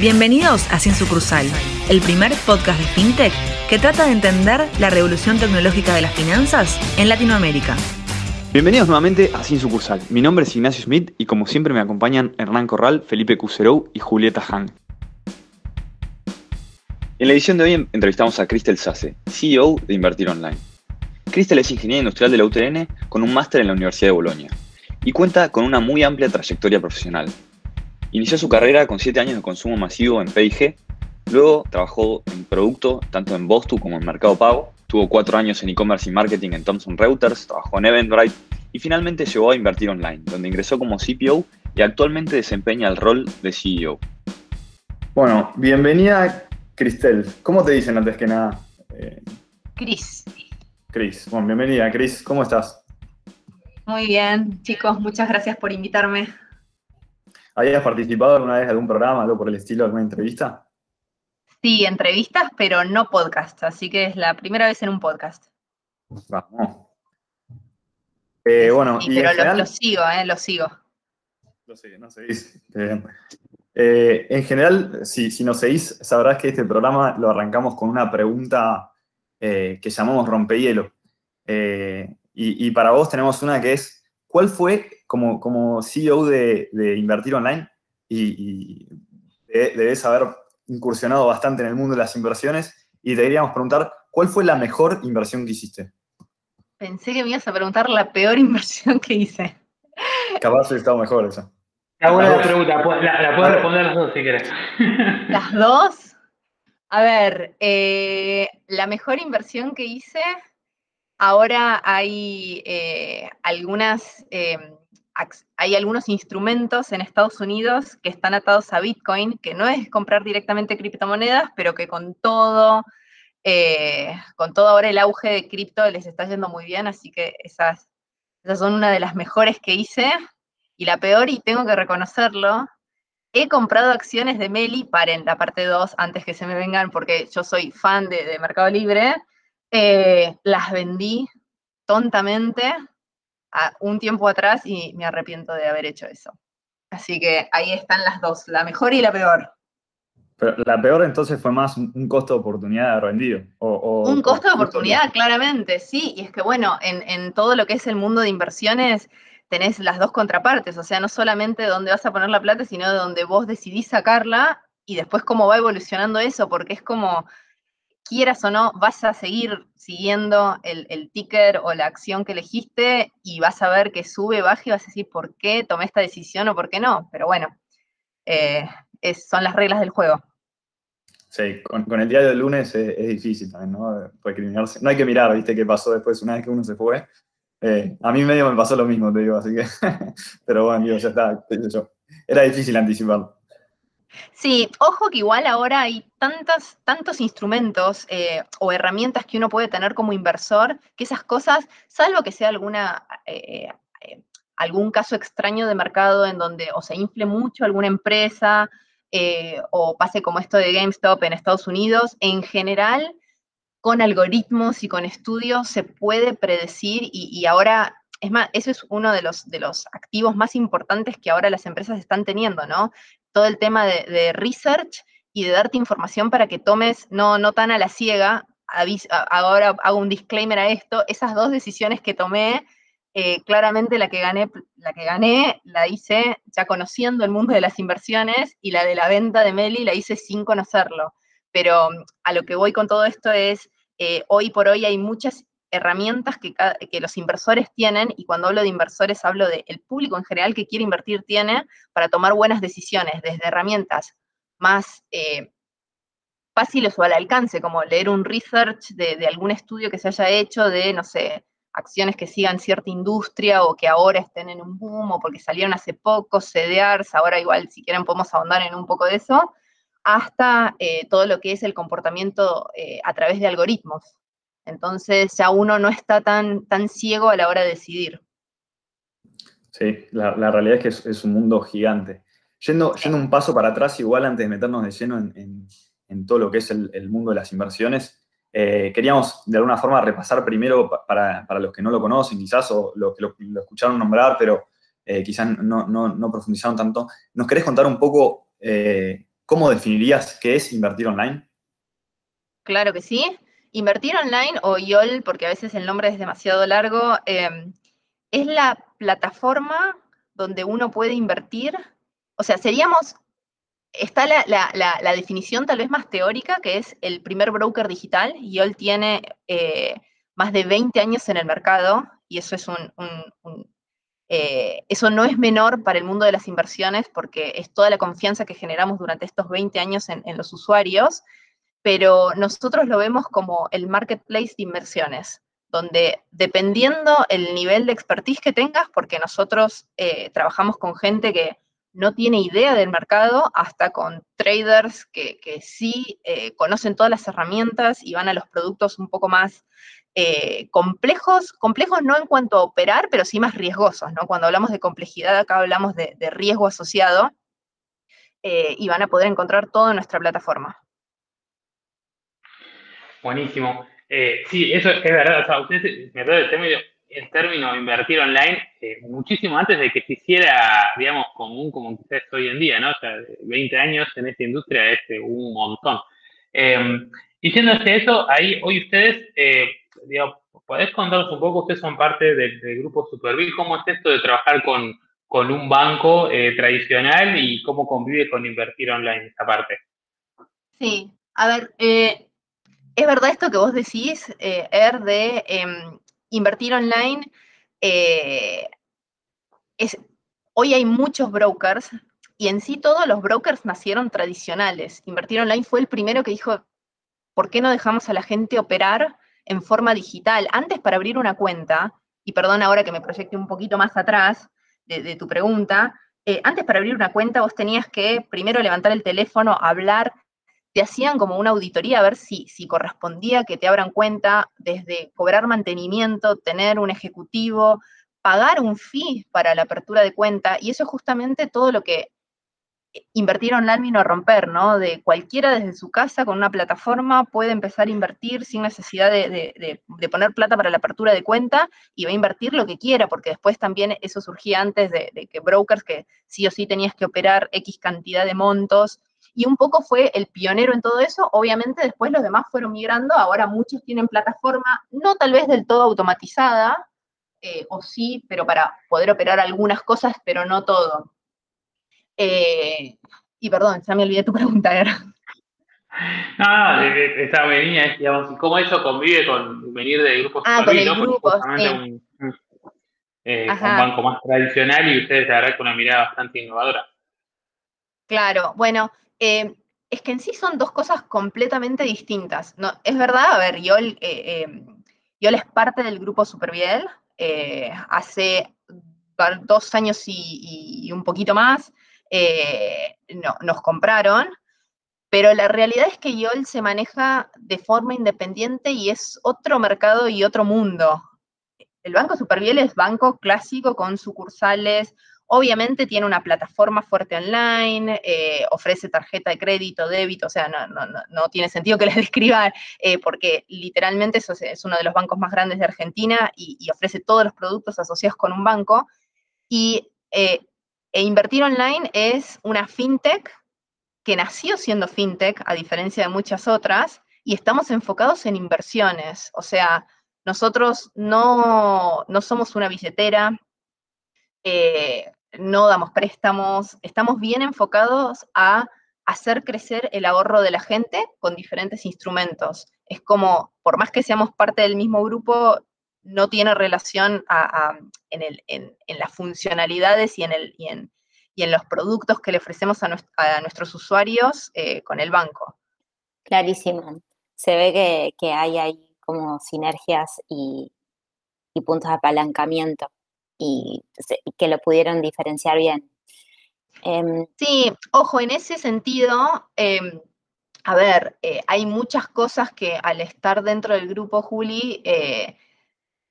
Bienvenidos a Sin Sucursal, el primer podcast de FinTech que trata de entender la revolución tecnológica de las finanzas en Latinoamérica. Bienvenidos nuevamente a Sin Sucursal. Mi nombre es Ignacio Smith y como siempre me acompañan Hernán Corral, Felipe Cuserou y Julieta Han. En la edición de hoy entrevistamos a Cristel Sase, CEO de Invertir Online. Cristel es ingeniera industrial de la UTN con un máster en la Universidad de Bolonia y cuenta con una muy amplia trayectoria profesional, Inició su carrera con 7 años de consumo masivo en P&G, luego trabajó en producto tanto en Bostu como en Mercado Pago, tuvo 4 años en e-commerce y marketing en Thomson Reuters, trabajó en Eventbrite y finalmente llegó a invertir online, donde ingresó como CPO y actualmente desempeña el rol de CEO. Bueno, bienvenida Cristel. ¿Cómo te dicen antes que nada? Eh, Cris. Cris. Bueno, bienvenida, Cris. ¿Cómo estás? Muy bien, chicos. Muchas gracias por invitarme. ¿Habías participado alguna vez en algún programa, algo por el estilo, alguna entrevista? Sí, entrevistas, pero no podcast, así que es la primera vez en un podcast. Vamos. Eh, bueno, y pero lo, sigo, eh, lo sigo. Lo sigo, no seguís. Eh, en general, si, si nos seguís, sabrás que este programa lo arrancamos con una pregunta que llamamos rompehielo. y para vos tenemos una que es, ¿cuál fue como, como CEO de, Invertir Online y, debes haber incursionado bastante en el mundo de las inversiones y te queríamos preguntar, ¿cuál fue la mejor inversión que hiciste? Pensé que me ibas a preguntar la peor inversión que hice. Capaz hubiera estado mejor eso. Está buena la pregunta, la, puedes responder las dos si quieres. ¿Las dos? A ver, eh, la mejor inversión que hice, ahora hay eh, algunas em, hay algunos instrumentos en Estados Unidos que están atados a Bitcoin, que no es comprar directamente criptomonedas, pero que con todo, eh, con todo ahora el auge de cripto les está yendo muy bien, así que esas, esas son una de las mejores que hice. Y la peor, y tengo que reconocerlo, he comprado acciones de Meli, paren la parte 2 antes que se me vengan, porque yo soy fan de, Mercado Libre, eh, las vendí tontamente un tiempo atrás y me arrepiento de haber hecho eso. Así que ahí están las dos, la mejor y la peor. Pero la peor entonces fue más un costo de oportunidad rendido. un costo de oportunidad, claramente, sí. Y es que bueno, en, todo lo que es el mundo de inversiones tenés las dos contrapartes, o sea, no solamente de dónde vas a poner la plata, sino de donde vos decidís sacarla y después cómo va evolucionando eso, porque es como, quieras o no, vas a seguir siguiendo el, ticker o la acción que elegiste y vas a ver que sube, baja y vas a decir por qué tomé esta decisión o por qué no. Pero bueno, eh, son las reglas del juego. Sí, con, el diario del lunes es, difícil también, ¿no? No hay que mirar, ¿viste? ¿Qué pasó después una vez que uno se fue? Eh, a mí medio me pasó lo mismo, te digo, así que. Pero bueno, digo, ya está. Era difícil anticiparlo. Sí, ojo que igual ahora hay tantas, tantos instrumentos eh, o herramientas que uno puede tener como inversor, que esas cosas, salvo que sea alguna, eh, eh, algún caso extraño de mercado en donde o se infle mucho alguna empresa o pase como esto de GameStop en Estados Unidos, en general, con algoritmos y con estudios se puede predecir y, ahora es más, eso es uno de los, de los activos más importantes que ahora las empresas están teniendo, ¿no? Todo el tema de, research y de darte información para que tomes, no, no tan a la ciega, ahora hago un disclaimer a esto, esas dos decisiones que tomé, eh, claramente la que, gané, la que gané la hice ya conociendo el mundo de las inversiones y la de la venta de Meli la hice sin conocerlo. Pero mm, a lo que voy con todo esto es, eh, hoy por hoy hay muchas herramientas que, los inversores tienen, y cuando hablo de inversores hablo del público en general que quiere invertir tiene para tomar buenas decisiones, desde herramientas más eh, fáciles o al alcance, como leer un research de, algún estudio que se haya hecho de, no sé, acciones que sigan cierta industria o que ahora estén en un boom o porque salieron hace poco, CDRs, ahora igual si quieren podemos ahondar en un poco de eso, hasta eh, todo lo que es el comportamiento eh, a través de algoritmos. Entonces ya uno no está tan, tan ciego a la hora de decidir. Sí, la, realidad es que es, un mundo gigante. Yendo, yendo, un paso para atrás, igual antes de meternos de lleno en, todo lo que es el, mundo de las inversiones, eh, queríamos de alguna forma repasar primero para, los que no lo conocen quizás o los que lo, escucharon nombrar, pero eh, quizás no, profundizaron tanto. ¿Nos querés contar un poco eh, ¿cómo definirías qué es invertir online? Claro que sí. Invertir online o YOL, porque a veces el nombre es demasiado largo, em, es la plataforma donde uno puede invertir. O sea, seríamos, está la, definición tal vez más teórica, que es el primer broker digital. YOL tiene eh, más de 20 años en el mercado y eso es un, eh, eso no es menor para el mundo de las inversiones porque es toda la confianza que generamos durante estos 20 años en los usuarios pero nosotros lo vemos como el marketplace de inversiones, donde dependiendo el nivel de expertise que tengas, porque nosotros eh, trabajamos con gente que no tiene idea del mercado, hasta con traders que, sí eh, conocen todas las herramientas y van a los productos un poco más eh, complejos, complejos no en cuanto a operar, pero sí más riesgosos, ¿no? Cuando hablamos de complejidad, acá hablamos de, de riesgo asociado, y van a poder encontrar todo en nuestra plataforma. Buenísimo. Eh, sí, eso es verdad. O sea, ustedes me el término, el término invertir online eh, muchísimo antes de que se hiciera, digamos, común como quizás hoy en día, ¿no? O sea, 20 años en esta industria es eh, un montón. Eh, diciéndose eso, ahí hoy ustedes, eh, digamos, ¿podés contarnos un poco? Ustedes son parte del, grupo Supervil. ¿Cómo es esto de trabajar con, con un banco tradicional y cómo convive con invertir online esta parte? Sí, a ver, eh, es verdad esto que vos decís, eh, Er, de em, invertir online. Eh, hoy hay muchos brokers y en sí todos los brokers nacieron tradicionales. Invertir online fue el primero que dijo, ¿por qué no dejamos a la gente operar en forma digital? Antes para abrir una cuenta, y perdón ahora que me proyecte un poquito más atrás de, tu pregunta, eh, antes para abrir una cuenta vos tenías que primero levantar el teléfono, hablar te hacían como una auditoría a ver si, si correspondía que te abran cuenta desde cobrar mantenimiento, tener un ejecutivo, pagar un fee para la apertura de cuenta, y eso es justamente todo lo que invertir online vino a romper, ¿no? De cualquiera desde su casa con una plataforma puede empezar a invertir sin necesidad de, poner plata para la apertura de cuenta y va a invertir lo que quiera, porque después también eso surgía antes de, de que brokers que sí o sí tenías que operar X cantidad de montos y un poco fue el pionero en todo eso. Obviamente después los demás fueron migrando, ahora muchos tienen plataforma, no tal vez del todo automatizada, eh, o sí, pero para poder operar algunas cosas, pero no todo. Eh, y perdón, ya me olvidé tu pregunta, era. No, esta venía, digamos, cómo eso convive con venir de grupos ah, con el grupo, eh, un, banco más tradicional y ustedes, la verdad, con una mirada bastante innovadora. Claro, bueno, eh, es que en sí son dos cosas completamente distintas. No, es verdad, a ver, Yol, eh, em, es parte del grupo Superviel, eh, hace dos años y, un poquito más no, nos compraron, pero la realidad es que Yol se maneja de forma independiente y es otro mercado y otro mundo. El Banco Superviel es banco clásico con sucursales, Obviamente tiene una plataforma fuerte online, eh, ofrece tarjeta de crédito, débito, o sea, no, tiene sentido que les describa, eh, porque literalmente eso es, uno de los bancos más grandes de Argentina y, ofrece todos los productos asociados con un banco. Y eh, e invertir online es una fintech que nació siendo fintech, a diferencia de muchas otras, y estamos enfocados en inversiones. O sea, nosotros no, no somos una billetera, no damos préstamos, estamos bien enfocados a hacer crecer el ahorro de la gente con diferentes instrumentos. Es como, por más que seamos parte del mismo grupo, no tiene relación en, las funcionalidades y en, el, y, en, los productos que le ofrecemos a, nuestros usuarios eh, con el banco. Clarísimo. Se ve que, hay ahí como sinergias y puntos de apalancamiento y que lo pudieron diferenciar bien. Em, sí, ojo, en ese sentido, em, a ver, eh, hay muchas cosas que al estar dentro del grupo Juli, eh,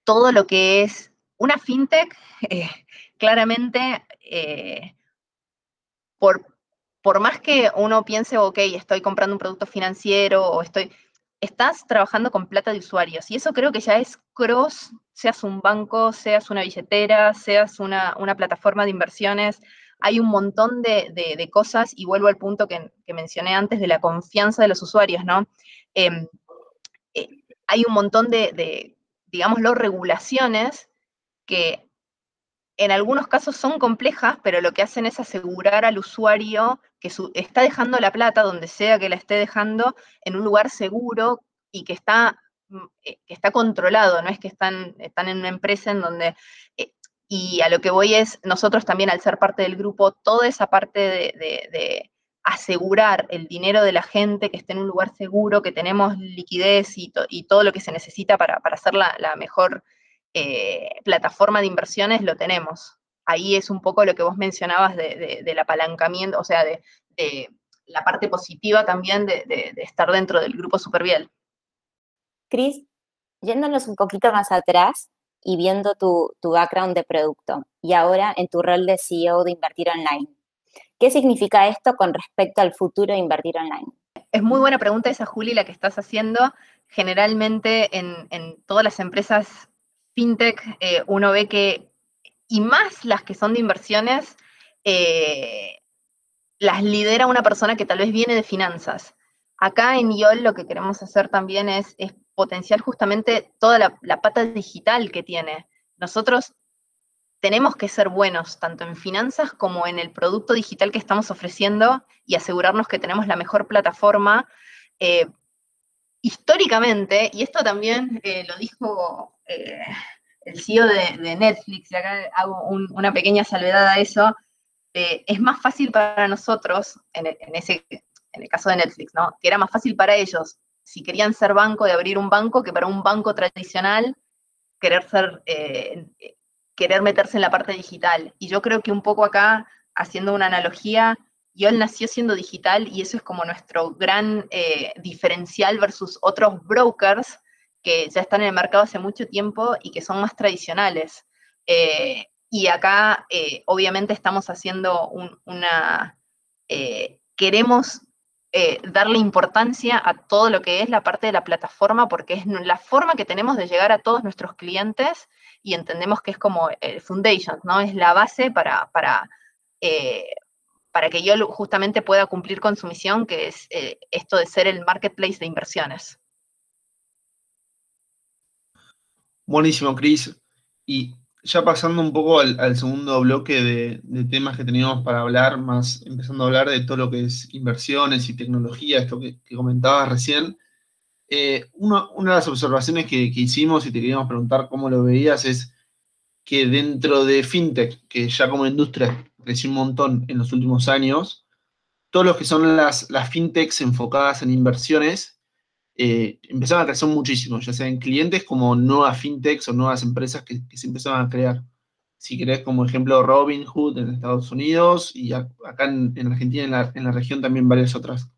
todo lo que es una fintech, eh, claramente, por, por más que uno piense, ok, estoy comprando un producto financiero o estoy, estás trabajando con plata de usuarios y eso creo que ya es cross, seas un banco, seas una billetera, seas una, plataforma de inversiones. hay un montón de, cosas, y vuelvo al punto que, mencioné antes de la confianza de los usuarios, ¿no? Em, eh, hay un montón de, de, digámoslo, regulaciones que en algunos casos son complejas, pero lo que hacen es asegurar al usuario que está dejando la plata, donde sea que la esté dejando, en un lugar seguro y que está, mm, eh, está controlado, no es que están, están en una empresa en donde... Eh, y a lo que voy es, nosotros también al ser parte del grupo, toda esa parte de, asegurar el dinero de la gente, que esté en un lugar seguro, que tenemos liquidez y, todo lo que se necesita para, hacer la, mejor eh, plataforma de inversiones, lo tenemos. Ahí es un poco lo que vos mencionabas del apalancamiento, o sea, de, la parte positiva también de, estar dentro del grupo Superviel. Cris, yéndonos un poquito más atrás y viendo tu, background de producto y ahora en tu rol de CEO de Invertir Online, ¿qué significa esto con respecto al futuro de Invertir Online? Es muy buena pregunta esa, Juli, la que estás haciendo. Generalmente en, todas las empresas fintech eh, uno ve que, y más las que son de inversiones, eh, las lidera una persona que tal vez viene de finanzas. Acá en IOL lo que queremos hacer también es, potenciar justamente toda la, pata digital que tiene. Nosotros tenemos que ser buenos tanto en finanzas como en el producto digital que estamos ofreciendo y asegurarnos que tenemos la mejor plataforma. Eh, históricamente, y esto también eh, lo dijo el CEO de, Netflix, y acá hago una pequeña salvedad a eso, es más fácil para nosotros, en, ese, en el caso de Netflix, ¿no? Que era más fácil para ellos si querían ser banco, de abrir un banco, que para un banco tradicional querer ser, eh, querer meterse en la parte digital. Y yo creo que un poco acá, haciendo una analogía, YOL nació siendo digital y eso es como nuestro gran eh, diferencial versus otros brokers que ya están en el mercado hace mucho tiempo y que son más tradicionales. Eh, y acá, obviamente, estamos haciendo una... queremos eh, darle importancia a todo lo que es la parte de la plataforma, porque es la forma que tenemos de llegar a todos nuestros clientes y entendemos que es como el foundation, ¿no? Es la base para, para, eh, para que yo justamente pueda cumplir con su misión, que es eh, esto de ser el marketplace de inversiones. Buenísimo, Cris. Y ya pasando un poco al, segundo bloque de, temas que teníamos para hablar, más empezando a hablar de todo lo que es inversiones y tecnología, esto que, comentabas recién, eh, una, de las observaciones que, hicimos y te queríamos preguntar cómo lo veías es que dentro de FinTech, que ya como industria creció un montón en los últimos años, todos los que son las, las FinTechs enfocadas en inversiones eh, empezaron a crecer muchísimo, ya sea en clientes como nuevas fintechs o nuevas empresas que, se empezaban a crear. Si querés, como ejemplo, Robinhood en Estados Unidos y acá en, Argentina, en la, región también varias otras.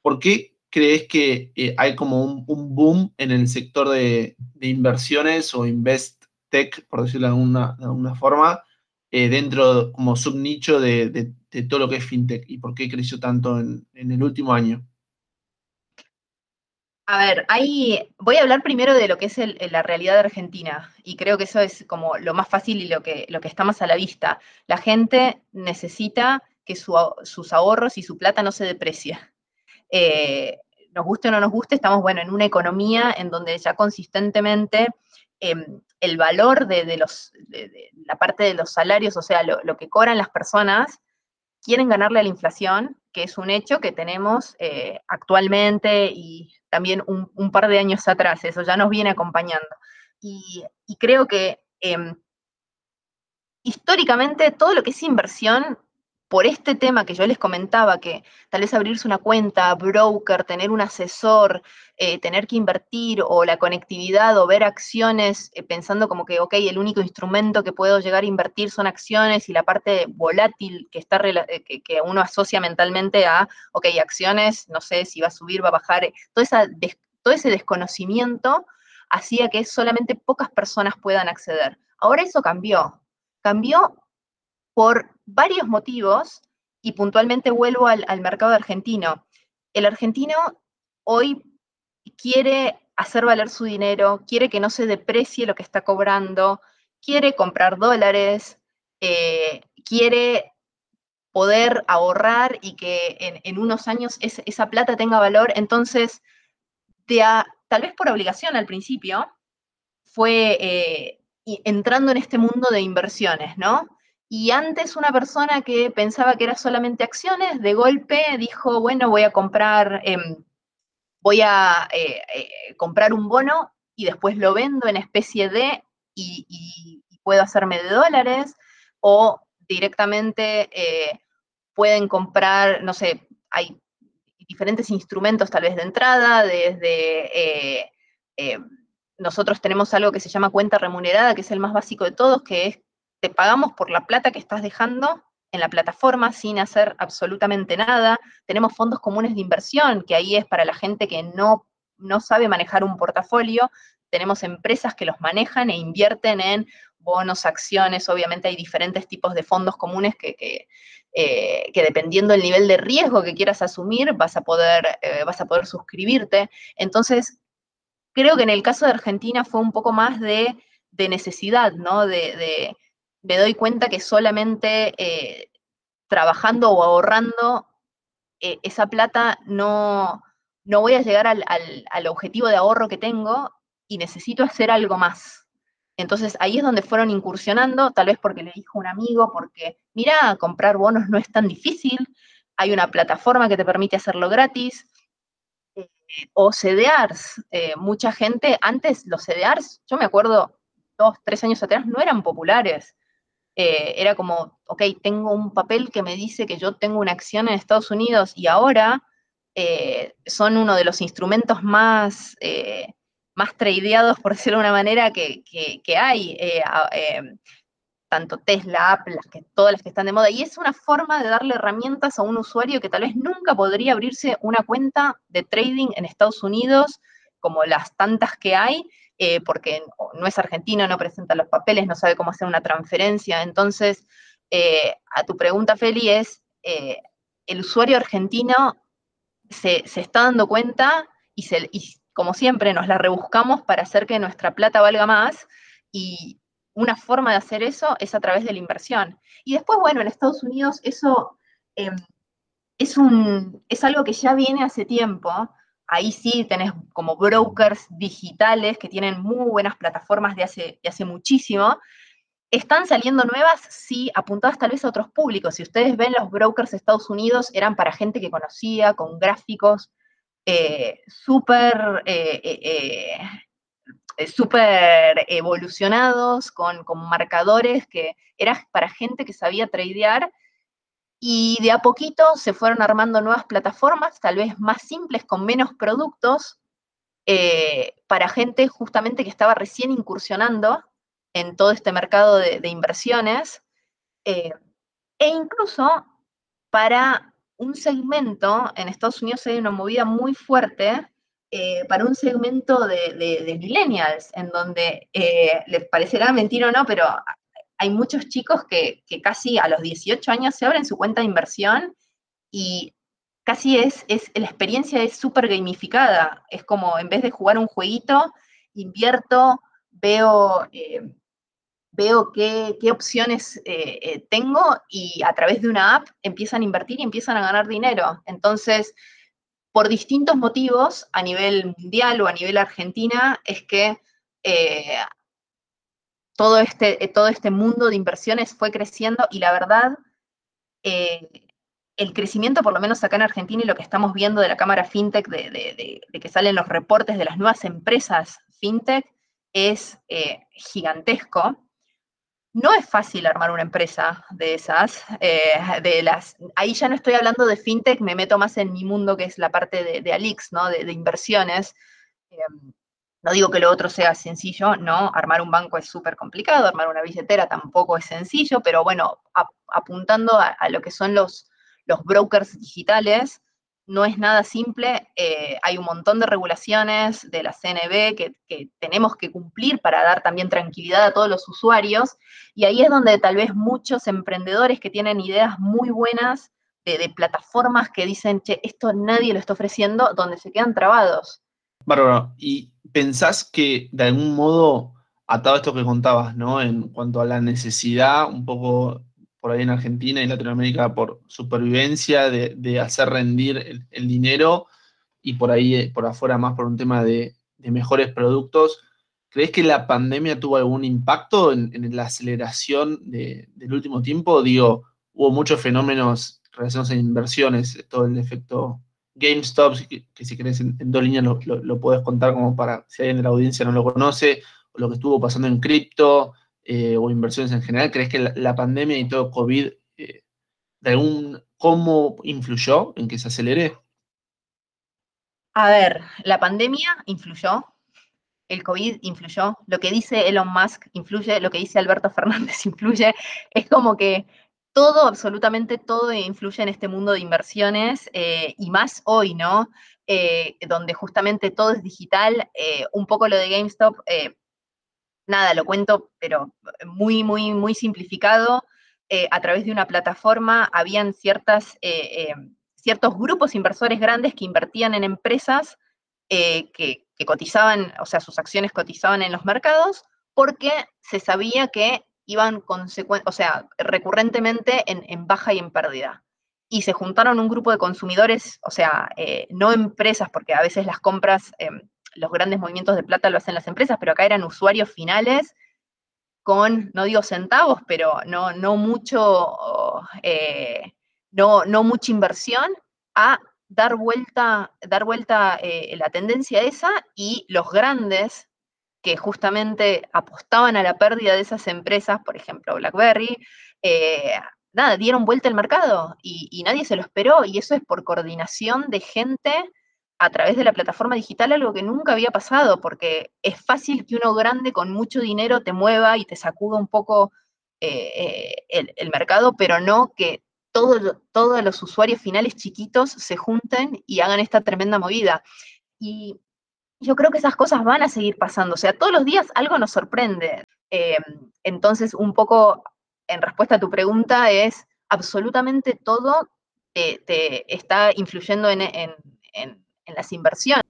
¿Por qué crees que eh, hay como un, boom en el sector de, inversiones o invest tech, por decirlo de alguna, forma, eh, dentro como subnicho de, de, todo lo que es fintech y por qué creció tanto en el último año? A ver, ahí voy a hablar primero de lo que es la realidad Argentina y creo que eso es como lo más fácil y lo que, lo que está más a la vista. La gente necesita que sus ahorros y su plata no se deprecie. Eh, nos guste o no nos guste, estamos bueno, en una economía en donde ya consistentemente em, el valor de, los, la parte de los salarios, o sea, lo, que cobran las personas, quieren ganarle a la inflación, que es un hecho que tenemos eh, actualmente y también un, par de años atrás, eso ya nos viene acompañando. Y, creo que em, históricamente todo lo que es inversión, por este tema que yo les comentaba, que tal vez abrirse una cuenta, broker, tener un asesor, eh, tener que invertir o la conectividad o ver acciones eh, pensando como que, ok, el único instrumento que puedo llegar a invertir son acciones y la parte volátil que, está, eh, que, uno asocia mentalmente a, ok, acciones, no sé si va a subir, va a bajar, todo, todo ese desconocimiento hacía que solamente pocas personas puedan acceder. Ahora eso cambió. Cambió por varios motivos y puntualmente vuelvo al, mercado argentino. El argentino hoy quiere hacer valer su dinero, quiere que no se deprecie lo que está cobrando, quiere comprar dólares, eh, quiere poder ahorrar y que en, unos años esa plata tenga valor. Entonces, tal vez por obligación al principio, fue eh, entrando en este mundo de inversiones, ¿no? Y antes una persona que pensaba que era solamente acciones, de golpe dijo, bueno, voy a comprar, em, voy a eh, eh, comprar un bono y después lo vendo en especie de y, puedo hacerme de dólares o directamente pueden comprar, no sé, hay diferentes instrumentos tal vez de entrada, desde nosotros tenemos algo que se llama cuenta remunerada, que es el más básico de todos, que es te pagamos por la plata que estás dejando en la plataforma sin hacer absolutamente nada. Tenemos fondos comunes de inversión, que ahí es para la gente que no, no sabe manejar un portafolio. Tenemos empresas que los manejan e invierten en bonos, acciones. Obviamente hay diferentes tipos de fondos comunes que, que, eh, dependiendo del nivel de riesgo que quieras asumir, vas a poder, eh, vas a poder suscribirte. Entonces, creo que en el caso de Argentina fue un poco más de, necesidad, ¿no? De, me doy cuenta que solamente eh, trabajando o ahorrando eh, esa plata no, no voy a llegar al, objetivo de ahorro que tengo y necesito hacer algo más. Entonces ahí es donde fueron incursionando, tal vez porque le dijo un amigo, porque mira, comprar bonos no es tan difícil, hay una plataforma que te permite hacerlo gratis, o CDRs. Eh, mucha gente, antes los CDRs, yo me acuerdo dos, tres años atrás, no eran populares. Eh, era como, ok, tengo un papel que me dice que yo tengo una acción en Estados Unidos y ahora eh, son uno de los instrumentos más, más tradeados, por decirlo de una manera, que, que hay tanto Tesla, Apple, que, todas las que están de moda, y es una forma de darle herramientas a un usuario que tal vez nunca podría abrirse una cuenta de trading en Estados Unidos, como las tantas que hay, eh, porque no es argentino, no presenta los papeles, no sabe cómo hacer una transferencia. Entonces, eh, a tu pregunta, Feli, es, eh, el usuario argentino se, está dando cuenta y, se, y, como siempre, nos la rebuscamos para hacer que nuestra plata valga más, y, una forma de hacer eso es a través de la inversión. Y después, bueno, en Estados Unidos eso em, es, un, es algo que ya viene hace tiempo. Ahí sí tenés como brokers digitales que tienen muy buenas plataformas de hace, hace muchísimo. Están saliendo nuevas, sí, apuntadas tal vez a otros públicos. Si ustedes ven los brokers de Estados Unidos, eran para gente que conocía, con gráficos eh, súper eh, eh, eh, súper evolucionados, con, marcadores que era para gente que sabía tradear. Y de a poquito se fueron armando nuevas plataformas, tal vez más simples, con menos productos, eh, para gente justamente que estaba recién incursionando en todo este mercado de, inversiones. Eh, e incluso para un segmento, en Estados Unidos hay una movida muy fuerte eh, para un segmento de, millennials, en donde les parecerá mentira o no, pero hay muchos chicos que, casi a los 18 años se abren su cuenta de inversión y casi es, es la experiencia es súper gamificada. Es como en vez de jugar un jueguito, invierto, veo, eh, veo qué, qué opciones tengo y a través de una app empiezan a invertir y empiezan a ganar dinero. Entonces, por distintos motivos a nivel mundial o a nivel argentina, es que eh, todo, este, eh, todo este mundo de inversiones fue creciendo y la verdad, eh, el crecimiento, por lo menos acá en Argentina, y lo que estamos viendo de la Cámara FinTech, de, que salen los reportes de las nuevas empresas FinTech, es gigantesco. No es fácil armar una empresa de esas, eh, de las, ahí ya no estoy hablando de fintech, me meto más en mi mundo que es la parte de, Alix, ¿no? De, inversiones. No digo que lo otro sea sencillo, no, armar un banco es súper complicado, armar una billetera tampoco es sencillo, pero bueno, apuntando a, lo que son los, los brokers digitales, no es nada simple, eh, hay un montón de regulaciones de la CNB que, tenemos que cumplir para dar también tranquilidad a todos los usuarios, y ahí es donde tal vez muchos emprendedores que tienen ideas muy buenas de, plataformas que dicen, che, esto nadie lo está ofreciendo, donde se quedan trabados. Bárbara, ¿y pensás que de algún modo, atado a esto que contabas, ¿no? En cuanto a la necesidad un poco por ahí en Argentina y Latinoamérica por supervivencia, de, hacer rendir el, dinero y por ahí, eh, por afuera más por un tema de, mejores productos. ¿Crees que la pandemia tuvo algún impacto en, la aceleración del último tiempo? Digo, hubo muchos fenómenos relacionados a inversiones, todo el efecto GameStop, que, si querés en, dos líneas lo, puedes contar como para si alguien de la audiencia no lo conoce, o lo que estuvo pasando en cripto eh, o inversiones en general. ¿Crees que la, pandemia y todo COVID, eh, de algún, cómo influyó en que se acelere? A ver, la pandemia influyó, el COVID influyó, lo que dice Elon Musk influye, lo que dice Alberto Fernández influye, es como que todo, absolutamente todo influye en este mundo de inversiones eh, y más hoy, ¿no? Eh, donde justamente todo es digital, eh, un poco lo de GameStop, nada, lo cuento, pero muy, muy, muy simplificado. a través de una plataforma habían ciertas, ciertos grupos inversores grandes que invertían en empresas que, que cotizaban, o sea, sus acciones cotizaban en los mercados, porque se sabía que iban o sea, recurrentemente en, baja y en pérdida. Y se juntaron un grupo de consumidores, o sea, eh, no empresas, porque a veces las compras, em, los grandes movimientos de plata lo hacen las empresas, pero acá eran usuarios finales con, no digo centavos, pero no, no mucho, eh, no, no mucha inversión, a dar vuelta, dar vuelta eh, la tendencia esa y los grandes que justamente apostaban a la pérdida de esas empresas, por ejemplo BlackBerry, eh, nada, dieron vuelta al mercado y, nadie se lo esperó y eso es por coordinación de gente a través de la plataforma digital, algo que nunca había pasado, porque es fácil que uno grande con mucho dinero te mueva y te sacuda un poco eh, eh, el, mercado, pero no que todos los usuarios finales chiquitos se junten y hagan esta tremenda movida. Y yo creo que esas cosas van a seguir pasando. O sea, todos los días algo nos sorprende. Eh, entonces, un poco en respuesta a tu pregunta es, absolutamente todo te, está influyendo en, las inversiones.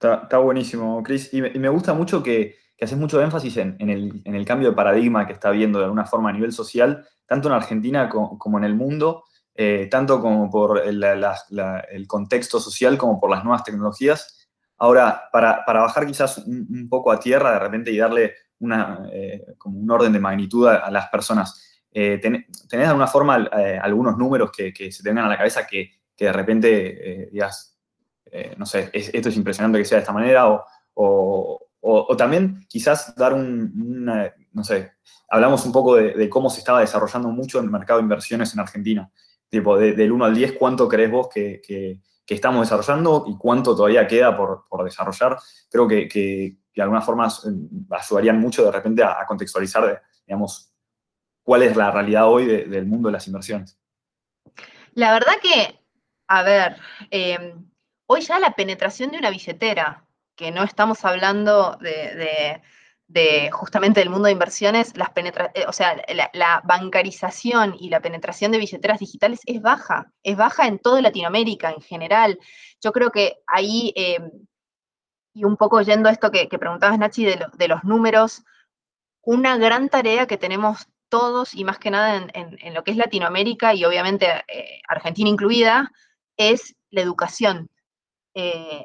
Está, buenísimo, Chris. Y me, gusta mucho que, haces mucho énfasis en, el, cambio de paradigma que está habiendo de alguna forma a nivel social, tanto en Argentina como, en el mundo, eh, tanto como por el contexto social como por las nuevas tecnologías Ahora, para, bajar quizás un, poco a tierra de repente y darle una, eh, como un orden de magnitud a, las personas, eh, ¿tenés de alguna forma eh, algunos números que, se tengan a la cabeza que, de repente digas, no sé, esto es impresionante que sea de esta manera? O, también quizás dar un, no sé, hablamos un poco de, cómo se estaba desarrollando mucho el mercado de inversiones en Argentina. Tipo, del 1 al 10, ¿cuánto crees vos que que estamos desarrollando y cuánto todavía queda por, desarrollar, creo que, de alguna forma eh, ayudarían mucho de repente a, contextualizar, digamos, cuál es la realidad hoy del mundo de las inversiones. La verdad que, a ver, eh, hoy ya la penetración de una billetera, que no estamos hablando de justamente del mundo de inversiones, las eh, o sea, la, bancarización y la penetración de billeteras digitales es baja, es baja en toda Latinoamérica en general. Yo creo que ahí, em, y un poco yendo a esto que, preguntabas, Nachi, de, los números, una gran tarea que tenemos todos, y más que nada en, lo que es Latinoamérica y obviamente eh, Argentina incluida, es la educación. Eh,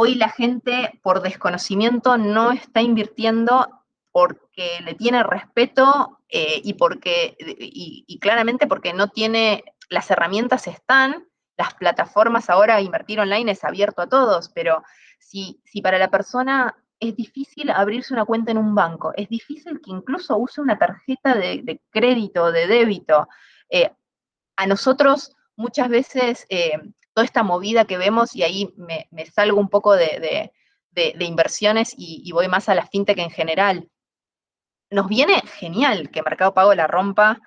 hoy la gente por desconocimiento no está invirtiendo porque le tiene respeto eh, y porque, y, claramente porque no tiene, las herramientas están, las plataformas ahora, invertir online es abierto a todos, pero si, si para la persona es difícil abrirse una cuenta en un banco, es difícil que incluso use una tarjeta de, crédito, de débito. Eh, a nosotros muchas veces eh, toda esta movida que vemos y ahí me, salgo un poco de, inversiones y, voy más a la fintech en general. Nos viene genial que Mercado Pago la rompa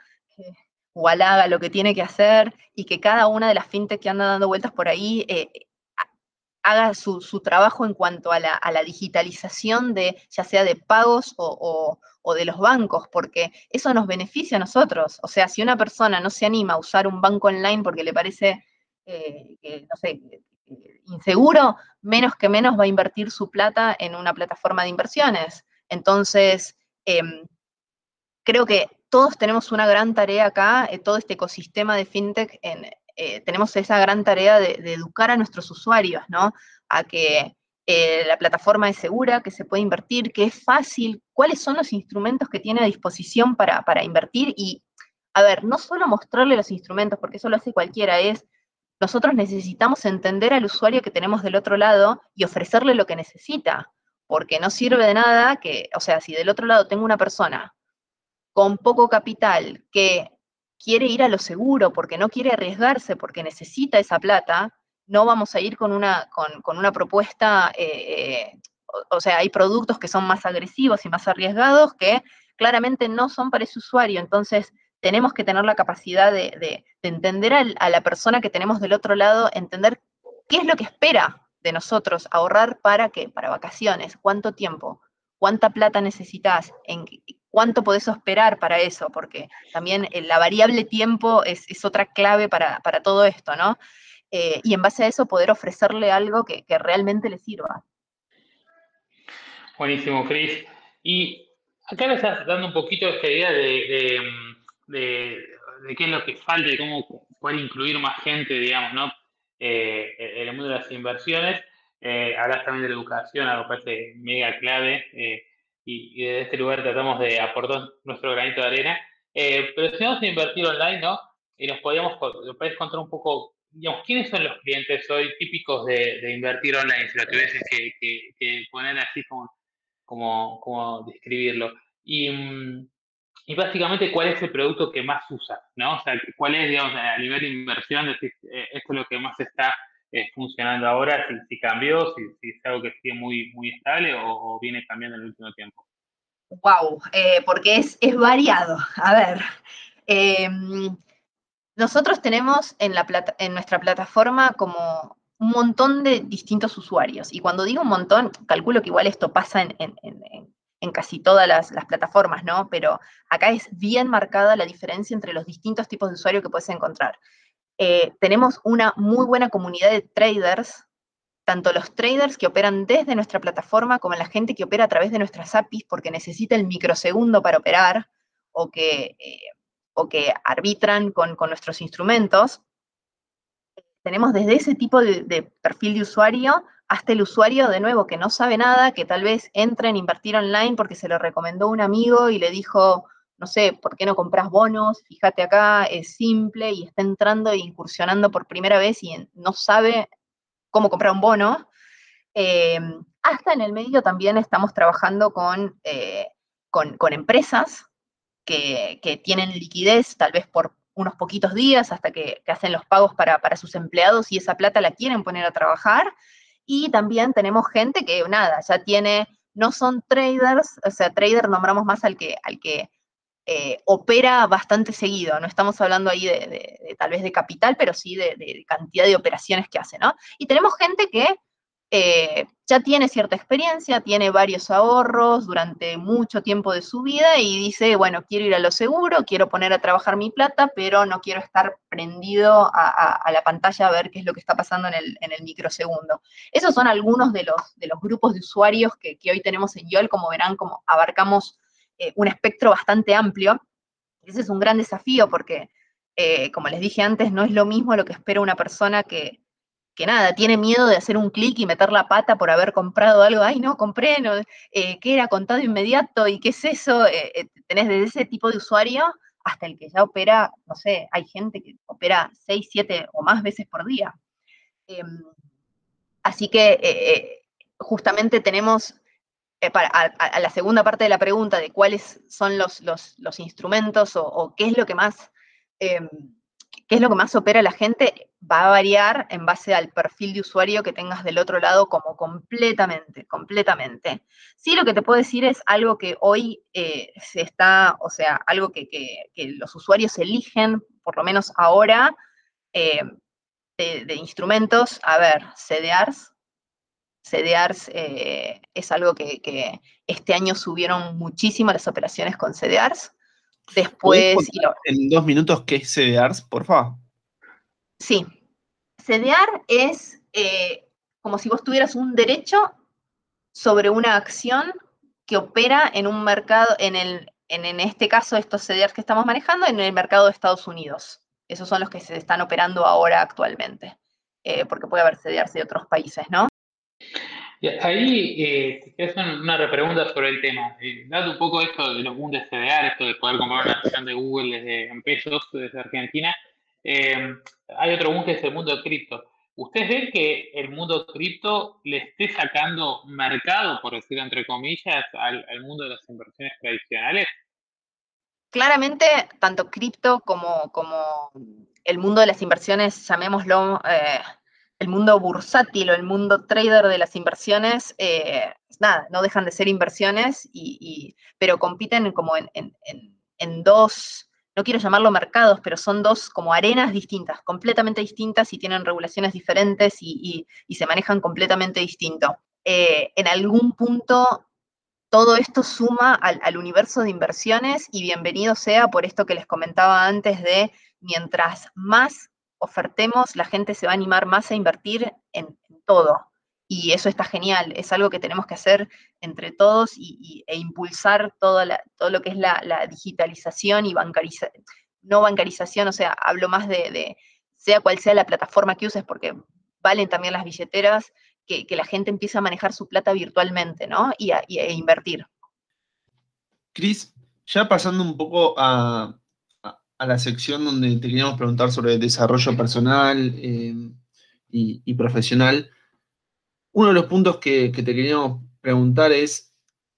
o haga lo que tiene que hacer y que cada una de las fintech que andan dando vueltas por ahí eh, haga su, trabajo en cuanto a la, digitalización de ya sea de pagos o, o, de los bancos, porque eso nos beneficia a nosotros. O sea, si una persona no se anima a usar un banco online porque le parece eh, inseguro, menos que menos va a invertir su plata en una plataforma de inversiones. Entonces, em, creo que todos tenemos una gran tarea acá, todo este ecosistema de fintech, tenemos esa gran tarea de, educar a nuestros usuarios, ¿no? A que la plataforma es segura, que se puede invertir, que es fácil, cuáles son los instrumentos que tiene a disposición para, para invertir y, a ver, no solo mostrarle los instrumentos, porque eso lo hace cualquiera, es nosotros necesitamos entender al usuario que tenemos del otro lado y ofrecerle lo que necesita, porque no sirve de nada que, o sea, si del otro lado tengo una persona con poco capital que quiere ir a lo seguro porque no quiere arriesgarse, porque necesita esa plata, no vamos a ir con una, con, una propuesta, eh, o, sea, hay productos que son más agresivos y más arriesgados que claramente no son para ese usuario, entonces tenemos que tener la capacidad de, entender a la persona que tenemos del otro lado, entender qué es lo que espera de nosotros, ahorrar para qué, para vacaciones, cuánto tiempo, cuánta plata necesitas, en cuánto podés esperar para eso, porque también eh, la variable tiempo es, otra clave para, todo esto, ¿no? Eh, y en base a eso poder ofrecerle algo que, realmente le sirva. Buenísimo, Cris. Y acá me estás dando un poquito esta idea de de, qué es lo que falta y cómo poder incluir más gente, digamos, ¿no? Eh, en el mundo de las inversiones. Eh, hablas también de la educación, algo que parece mega clave, eh, y, desde este lugar tratamos de aportar nuestro granito de arena. Eh, pero si vamos a invertir online, ¿no? Y nos podíamos, podés contar un poco, digamos, ¿quiénes son los clientes hoy típicos de, invertir online? Si lo tuvieses que, que, poner así como, como, como describirlo. Y, mm, y básicamente cuál es el producto que más usa, ¿no? O sea, cuál es, digamos, a nivel de inversión, decir, eh, esto es lo que más está eh, funcionando ahora, si, cambió, si, es algo que sigue muy, muy estable o, viene cambiando en el último tiempo. Wow, eh, porque es, es, variado. A ver, em, nosotros tenemos en, la en nuestra plataforma como un montón de distintos usuarios. Y cuando digo un montón, calculo que igual esto pasa en casi todas las, plataformas, ¿no? Pero acá es bien marcada la diferencia entre los distintos tipos de usuario que puedes encontrar. Eh, tenemos una muy buena comunidad de traders, tanto los traders que operan desde nuestra plataforma como la gente que opera a través de nuestras APIs porque necesita el microsegundo para operar o que, eh, o que arbitran con, nuestros instrumentos. Tenemos desde ese tipo de perfil de usuario hasta el usuario, de nuevo, que no sabe nada, que tal vez entra en invertir online porque se lo recomendó un amigo y le dijo, no sé, ¿por qué no compras bonos? Fíjate acá, es simple y está entrando e incursionando por primera vez y no sabe cómo comprar un bono. Em, hasta en el medio también estamos trabajando con, eh, con, empresas que, tienen liquidez, tal vez por unos poquitos días, hasta que, hacen los pagos para, para, sus empleados y esa plata la quieren poner a trabajar. Y también tenemos gente que, nada, ya tiene, no son traders, o sea, trader nombramos más al que, al que eh, opera bastante seguido. No estamos hablando ahí de, tal vez de capital, pero sí de, cantidad de operaciones que hace, ¿no? Y tenemos gente que eh, ya tiene cierta experiencia, tiene varios ahorros durante mucho tiempo de su vida y dice, bueno, quiero ir a lo seguro, quiero poner a trabajar mi plata, pero no quiero estar prendido a, la pantalla a ver qué es lo que está pasando en el, microsegundo. Esos son algunos de los, de los grupos de usuarios que, hoy tenemos en YOL, como verán, como abarcamos eh, un espectro bastante amplio. Ese es un gran desafío porque, eh, como les dije antes, no es lo mismo lo que espera una persona que que nada, tiene miedo de hacer un clic y meter la pata por haber comprado algo, ay no, compré, no, eh, ¿qué era contado inmediato? ¿Y qué es eso? Eh, eh, tenés desde ese tipo de usuario hasta el que ya opera, no sé, hay gente que opera 6, 7 o más veces por día. Em, así que justamente tenemos, para, a, la segunda parte de la pregunta de cuáles son los, los, instrumentos o, qué es lo que más em, qué es lo que más opera la gente, va a variar en base al perfil de usuario que tengas del otro lado como completamente, completamente. Sí, lo que te puedo decir es algo que hoy eh, se está, o sea, algo que, los usuarios eligen, por lo menos ahora, eh, de, instrumentos. A ver, CDRs. CDRs eh, es algo que, este año subieron muchísimo las operaciones con CDRs. Después. En dos minutos, ¿qué es CDRs, por favor? Sí. CDR es eh, como si vos tuvieras un derecho sobre una acción que opera en un mercado, en el, en, este caso, estos CDRs que estamos manejando, en el mercado de Estados Unidos. Esos son los que se están operando ahora actualmente, eh, porque puede haber CDRs de otros países, ¿no? Ahí eh, es una repregunta sobre el tema. Eh, dado un poco esto de los de CDR, esto de poder comprar una acción de Google desde, en pesos desde Argentina, eh, hay otro boom que es el mundo cripto. ¿Ustedes ven que el mundo cripto le esté sacando mercado, por decirlo entre comillas, al, mundo de las inversiones tradicionales? Claramente, tanto cripto como, como el mundo de las inversiones, llamémoslo eh, el mundo bursátil o el mundo trader de las inversiones, eh, nada, no dejan de ser inversiones, y, pero compiten como en, en dos no quiero llamarlo mercados, pero son dos como arenas distintas, completamente distintas y tienen regulaciones diferentes y, se manejan completamente distinto. Eh, en algún punto todo esto suma al, universo de inversiones y bienvenido sea por esto que les comentaba antes de mientras más ofertemos, la gente se va a animar más a invertir en todo y eso está genial, es algo que tenemos que hacer entre todos y, e impulsar todo, todo lo que es la, digitalización y bancarización, no bancarización, o sea, hablo más de, sea cual sea la plataforma que uses, porque valen también las billeteras, que, la gente empiece a manejar su plata virtualmente, ¿no? Y a, e invertir. Cris, ya pasando un poco a, la sección donde te queríamos preguntar sobre desarrollo personal eh, y profesional, uno de los puntos que, te queríamos preguntar es,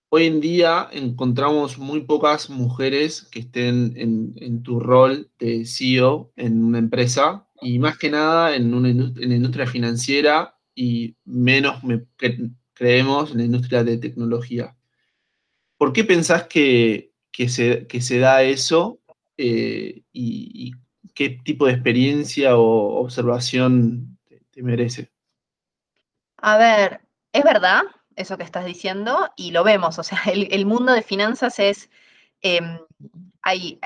hoy en día encontramos muy pocas mujeres que estén en, tu rol de CEO en una empresa y más que nada en, una la industria financiera y menos creemos en la industria de tecnología. ¿Por qué pensás que, se, da eso eh, y, qué tipo de experiencia o observación te merece? A ver, es verdad eso que estás diciendo y lo vemos, o sea, el, mundo de finanzas es, em, hay,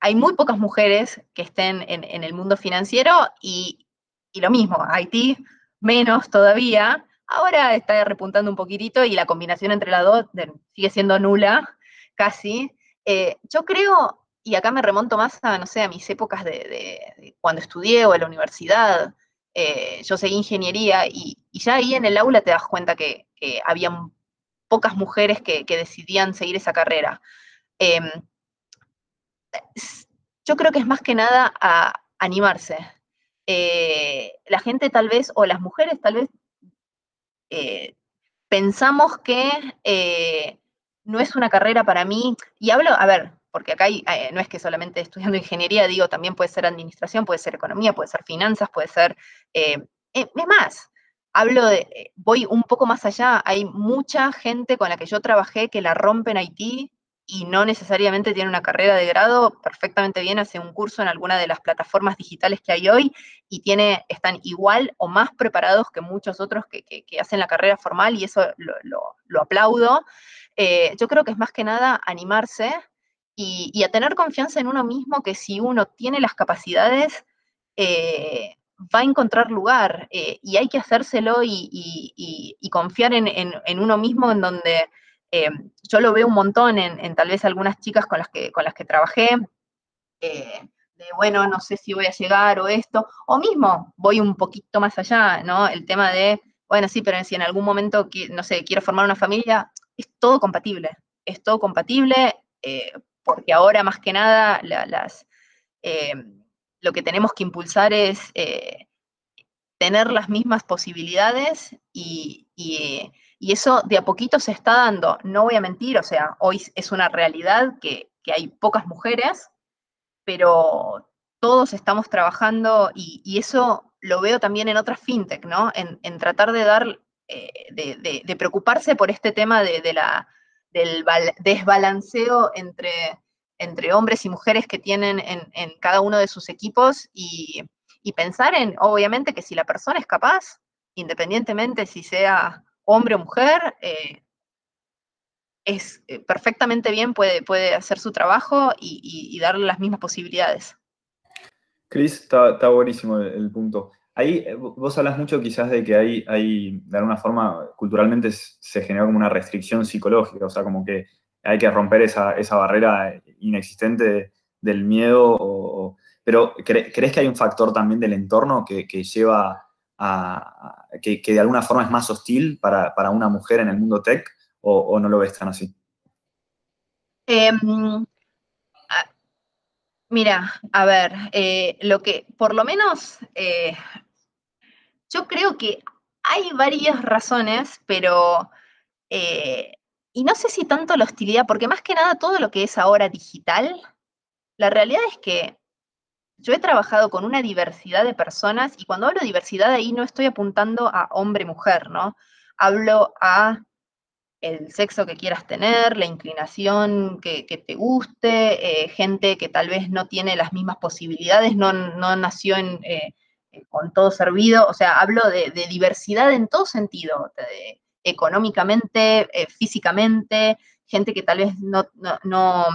hay, muy pocas mujeres que estén en, el mundo financiero y, lo mismo, Haití menos todavía, ahora está repuntando un poquitito y la combinación entre las dos sigue siendo nula, casi. Eh, yo creo, y acá me remonto más a, no sé, a mis épocas de, cuando estudié o en la universidad, eh, yo seguí ingeniería y, ya ahí en el aula te das cuenta que, había pocas mujeres que, decidían seguir esa carrera. Em, yo creo que es más que nada a animarse. Eh, la gente tal vez, o las mujeres tal vez, eh, pensamos que no es una carrera para mí, y hablo, a ver, porque acá eh, no es que solamente estudiando ingeniería, digo, también puede ser administración, puede ser economía, puede ser finanzas, puede ser... Eh, eh, es más, hablo de, voy un poco más allá, hay mucha gente con la que yo trabajé que la rompe en Haití y no necesariamente tiene una carrera de grado, perfectamente bien hace un curso en alguna de las plataformas digitales que hay hoy y tiene, están igual o más preparados que muchos otros que, hacen la carrera formal y eso lo, aplaudo. yo creo que es más que nada animarse, y, a tener confianza en uno mismo que si uno tiene las capacidades, eh, va a encontrar lugar eh, y hay que hacérselo y, confiar en, uno mismo en donde eh, yo lo veo un montón en, tal vez algunas chicas con las que, con las que trabajé, de bueno, no sé si voy a llegar o esto, o mismo voy un poquito más allá, ¿no? El tema de, bueno, sí, pero si en algún momento, no sé, quiero formar una familia, es todo compatible, es todo compatible porque ahora más que nada eh, lo que tenemos que impulsar es eh, tener las mismas posibilidades y, eso de a poquito se está dando. No voy a mentir, o sea, hoy es una realidad que, hay pocas mujeres, pero todos estamos trabajando y, eso lo veo también en otras fintech, ¿no? En, tratar de dar, eh, de, preocuparse por este tema de, la, del desbalanceo entre, entre hombres y mujeres que tienen en, cada uno de sus equipos y, pensar en, obviamente, que si la persona es capaz, independientemente si sea hombre o mujer, eh, es eh, perfectamente bien, puede, puede hacer su trabajo y, darle las mismas posibilidades. Cris, está, buenísimo el, punto. Ahí eh, vos hablas mucho quizás de que hay, hay, de alguna forma, culturalmente se genera como una restricción psicológica, o sea, como que hay que romper esa, barrera inexistente del miedo. pero ¿crees que hay un factor también del entorno que, lleva a, que, de alguna forma es más hostil para, una mujer en el mundo tech o, no lo ves tan así? Em, mira, a ver, eh, lo que por lo menos eh, yo creo que hay varias razones, pero eh, y no sé si tanto la hostilidad, porque más que nada todo lo que es ahora digital, la realidad es que yo he trabajado con una diversidad de personas y cuando hablo de diversidad ahí no estoy apuntando a hombre-mujer, ¿no? Hablo a el sexo que quieras tener, la inclinación que, te guste, eh, gente que tal vez no tiene las mismas posibilidades, no, nació eh, con todo servido, o sea, hablo de, diversidad en todo sentido, económicamente, eh, físicamente, gente que tal vez no, no,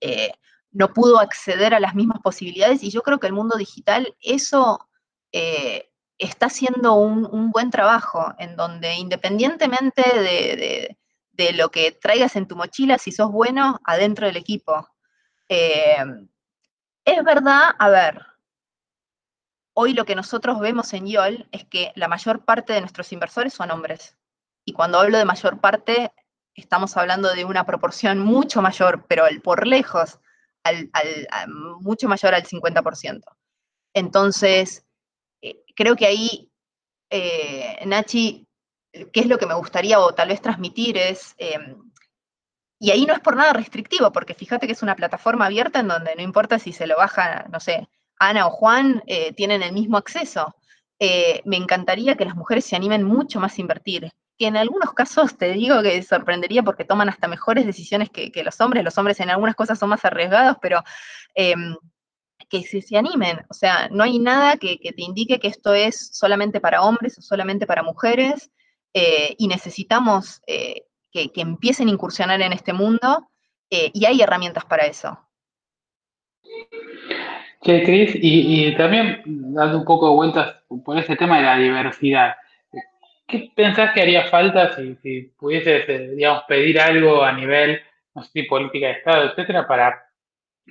eh, no, pudo acceder a las mismas posibilidades. Y yo creo que el mundo digital, eso eh, está haciendo un, buen trabajo, en donde independientemente de, lo que traigas en tu mochila, si sos bueno, adentro del equipo. es verdad, a ver, hoy lo que nosotros vemos en YOL es que la mayor parte de nuestros inversores son hombres. Y cuando hablo de mayor parte, estamos hablando de una proporción mucho mayor, pero el por lejos, mucho mayor al 50%. Entonces, eh, creo que ahí, eh, Nachi, qué es lo que me gustaría o tal vez transmitir es, em, y ahí no es por nada restrictivo, porque fíjate que es una plataforma abierta en donde no importa si se lo baja, no sé, Ana o Juan, eh, tienen el mismo acceso. me encantaría que las mujeres se animen mucho más a invertir que en algunos casos te digo que sorprendería porque toman hasta mejores decisiones que, los hombres. Los hombres en algunas cosas son más arriesgados, pero em, que se, animen. O sea, no hay nada que, te indique que esto es solamente para hombres o solamente para mujeres eh, y necesitamos eh, que, empiecen a incursionar en este mundo eh, y hay herramientas para eso. Sí, Cris, y, y, también dando un poco de vueltas por ese tema de la diversidad. ¿Qué pensás que haría falta si, si pudieses, eh, digamos, pedir algo a nivel, no sé, política de Estado, etcétera, para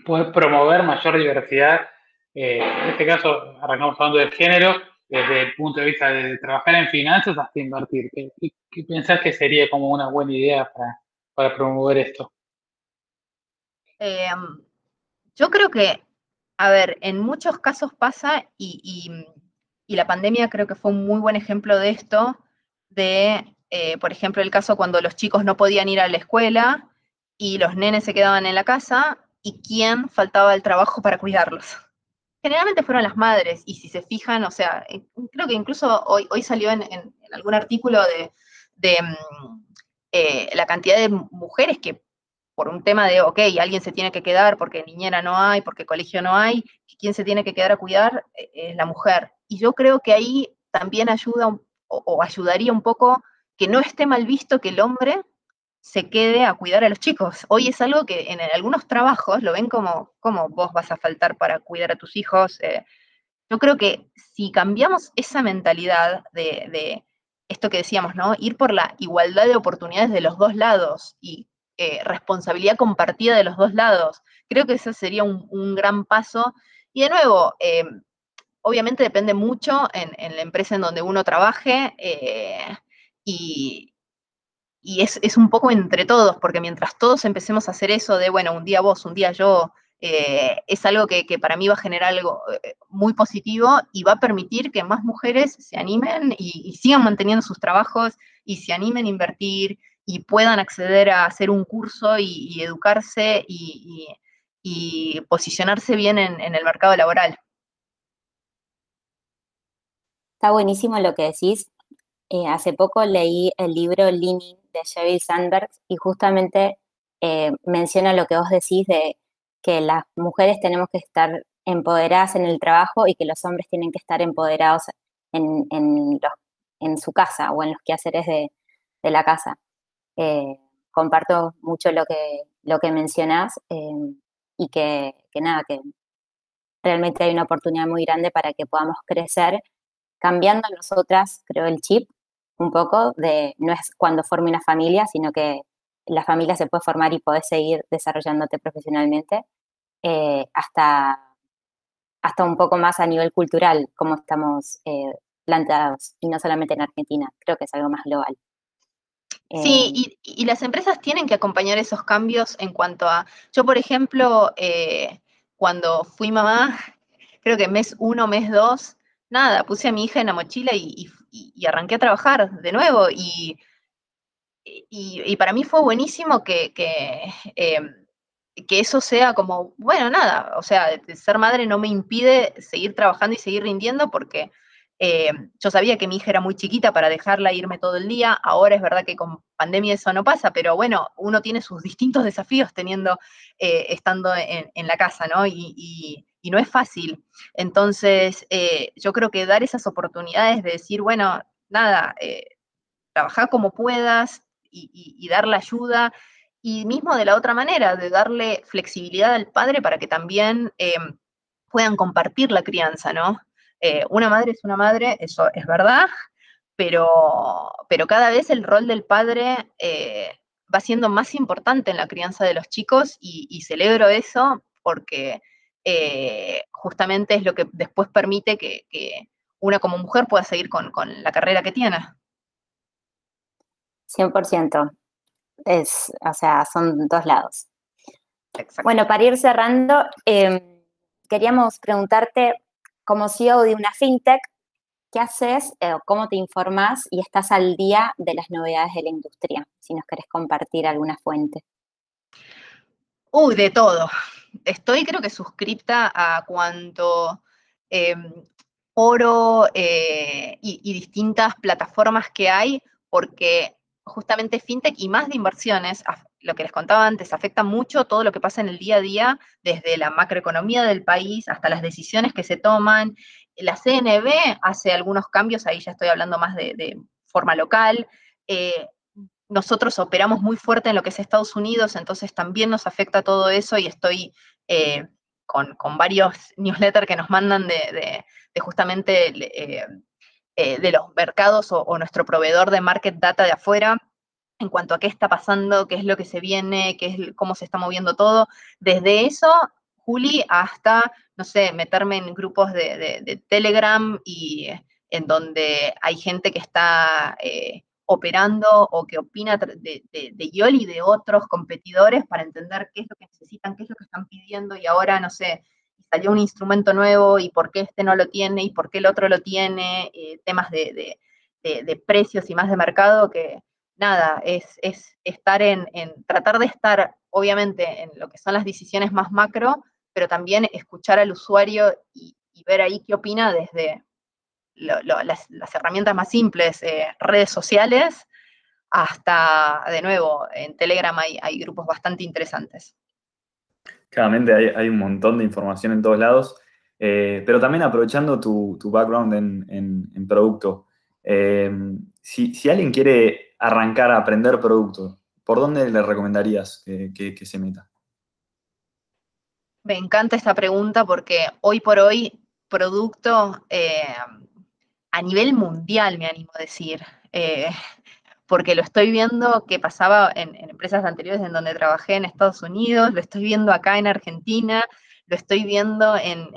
poder promover mayor diversidad? Eh, en este caso, arrancamos hablando del género, desde el punto de vista de trabajar en finanzas hasta invertir. ¿Qué, qué, pensás que sería como una buena idea para, promover esto? Em, yo creo que, a ver, en muchos casos pasa y, la pandemia creo que fue un muy buen ejemplo de esto, de, eh, por ejemplo, el caso cuando los chicos no podían ir a la escuela y los nenes se quedaban en la casa y quién faltaba el trabajo para cuidarlos. Generalmente fueron las madres, y si se fijan, o sea, eh, creo que incluso hoy, hoy salió en, algún artículo de, mm, eh, la cantidad de mujeres que por un tema de, ok, alguien se tiene que quedar porque niñera no hay, porque colegio no hay, quién se tiene que quedar a cuidar es la mujer. Y yo creo que ahí también ayuda o, ayudaría un poco que no esté mal visto que el hombre se quede a cuidar a los chicos. Hoy es algo que en, algunos trabajos lo ven como, como vos vas a faltar para cuidar a tus hijos. Eh. yo creo que si cambiamos esa mentalidad de, esto que decíamos, ¿no? Ir por la igualdad de oportunidades de los dos lados y eh, responsabilidad compartida de los dos lados, creo que ese sería un, gran paso. Y de nuevo, eh, obviamente depende mucho en, la empresa en donde uno trabaje eh, y, es, un poco entre todos, porque mientras todos empecemos a hacer eso de, bueno, un día vos, un día yo, es algo que, para mí va a generar algo muy positivo y va a permitir que más mujeres se animen y, sigan manteniendo sus trabajos y se animen a invertir y puedan acceder a hacer un curso y, educarse y, posicionarse bien en el mercado laboral. Está buenísimo lo que decís. Eh, hace poco leí el libro Leaning de Sheryl Sandberg y justamente eh, menciona lo que vos decís de que las mujeres tenemos que estar empoderadas en el trabajo y que los hombres tienen que estar empoderados en, en, su casa o en los quehaceres de, de la casa. Eh, comparto mucho lo que, lo que mencionás y que, que nada, que realmente hay una oportunidad muy grande para que podamos crecer cambiando nosotras, creo, el chip un poco de no es cuando forme una familia, sino que la familia se puede formar y podés seguir desarrollándote profesionalmente, eh, hasta, hasta un poco más a nivel cultural, como estamos eh, planteados, y no solamente en Argentina, creo que es algo más global. Sí, y, y, las empresas tienen que acompañar esos cambios en cuanto a, yo por ejemplo, cuando fui mamá, creo que mes uno, mes dos, nada, puse a mi hija en la mochila y, arranqué a trabajar de nuevo. Y, y para mí fue buenísimo que, em, que, eso sea como, bueno, nada, o sea, ser madre no me impide seguir trabajando y seguir rindiendo porque em, yo sabía que mi hija era muy chiquita para dejarla irme todo el día. Ahora es verdad que con pandemia eso no pasa, pero bueno, uno tiene sus distintos desafíos teniendo, eh, estando en, la casa, ¿no? y, y no es fácil. Entonces, eh, yo creo que dar esas oportunidades de decir, bueno, nada, eh, trabajar como puedas y, dar la ayuda, y mismo de la otra manera, de darle flexibilidad al padre para que también eh, puedan compartir la crianza, ¿no? Una madre es una madre, eso es verdad, pero, pero cada vez el rol del padre va siendo más importante en la crianza de los chicos y celebro eso porque eh, justamente es lo que después permite que, una como mujer pueda seguir con, la carrera que tiene. 100%. Es, o sea, son dos lados. Bueno, para ir cerrando, em, queríamos preguntarte, como CEO de una fintech, ¿qué haces, eh, cómo te informas y estás al día de las novedades de la industria? Si nos querés compartir alguna fuente. Uy, de todo estoy creo que suscripta a cuanto eh, oro eh, y, distintas plataformas que hay, porque justamente FinTech y más de inversiones, lo que les contaba antes, afecta mucho todo lo que pasa en el día a día, desde la macroeconomía del país hasta las decisiones que se toman. La CNB hace algunos cambios, ahí ya estoy hablando más de, forma local. Eh, nosotros operamos muy fuerte en lo que es Estados Unidos, entonces también nos afecta todo eso y estoy eh, con, varios newsletters que nos mandan de, justamente eh, de los mercados o, nuestro proveedor de market data de afuera en cuanto a qué está pasando, qué es lo que se viene, qué es, cómo se está moviendo todo. Desde eso, Juli, hasta, no sé, meterme en grupos de Telegram y en donde hay gente que está operando o que opina de, de, de y de otros competidores para entender qué es lo que necesitan, qué es lo que están pidiendo y ahora, no sé, salió un instrumento nuevo y por qué este no lo tiene y por qué el otro lo tiene, eh, temas de, precios y más de mercado que nada, es, es estar en, tratar de estar obviamente en lo que son las decisiones más macro, pero también escuchar al usuario y ver ahí qué opina desde, las, herramientas más simples, eh, redes sociales, hasta, de nuevo, en Telegram hay, grupos bastante interesantes. Claramente hay, un montón de información en todos lados, eh, pero también aprovechando tu, background en, producto, eh, si, alguien quiere arrancar a aprender producto, ¿por dónde le recomendarías que, se meta? Me encanta esta pregunta porque hoy por hoy producto a nivel mundial, me animo a decir, eh, porque lo estoy viendo que pasaba en, empresas anteriores en donde trabajé en Estados Unidos, lo estoy viendo acá en Argentina, lo estoy viendo en,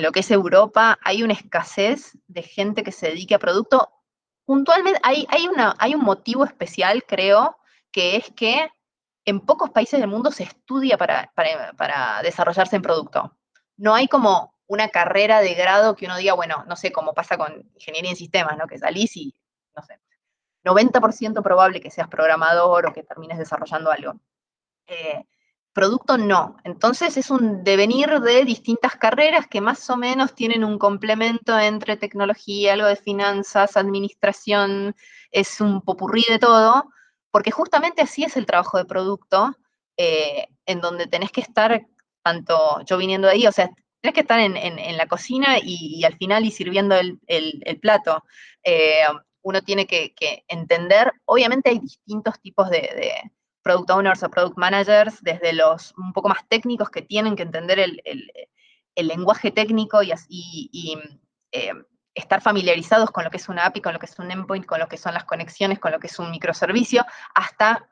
lo que es Europa, hay una escasez de gente que se dedique a producto. Puntualmente, hay, hay, una, hay un motivo especial, creo, que es que en pocos países del mundo se estudia para, para, para desarrollarse en producto. No hay como una carrera de grado que uno diga, bueno, no sé cómo pasa con ingeniería en sistemas, ¿no? Que salís y, no sé, 90% probable que seas programador o que termines desarrollando algo. Eh, producto no. Entonces es un devenir de distintas carreras que más o menos tienen un complemento entre tecnología, algo de finanzas, administración, es un popurrí de todo, porque justamente así es el trabajo de producto, eh, en donde tenés que estar, tanto yo viniendo de ahí, o sea, Tienes que estar en, la cocina y, al final y sirviendo el, plato. Eh, uno tiene que, entender, obviamente hay distintos tipos de, product owners o product managers, desde los un poco más técnicos que tienen que entender el, lenguaje técnico y, y, eh, estar familiarizados con lo que es una API, con lo que es un endpoint, con lo que son las conexiones, con lo que es un microservicio, hasta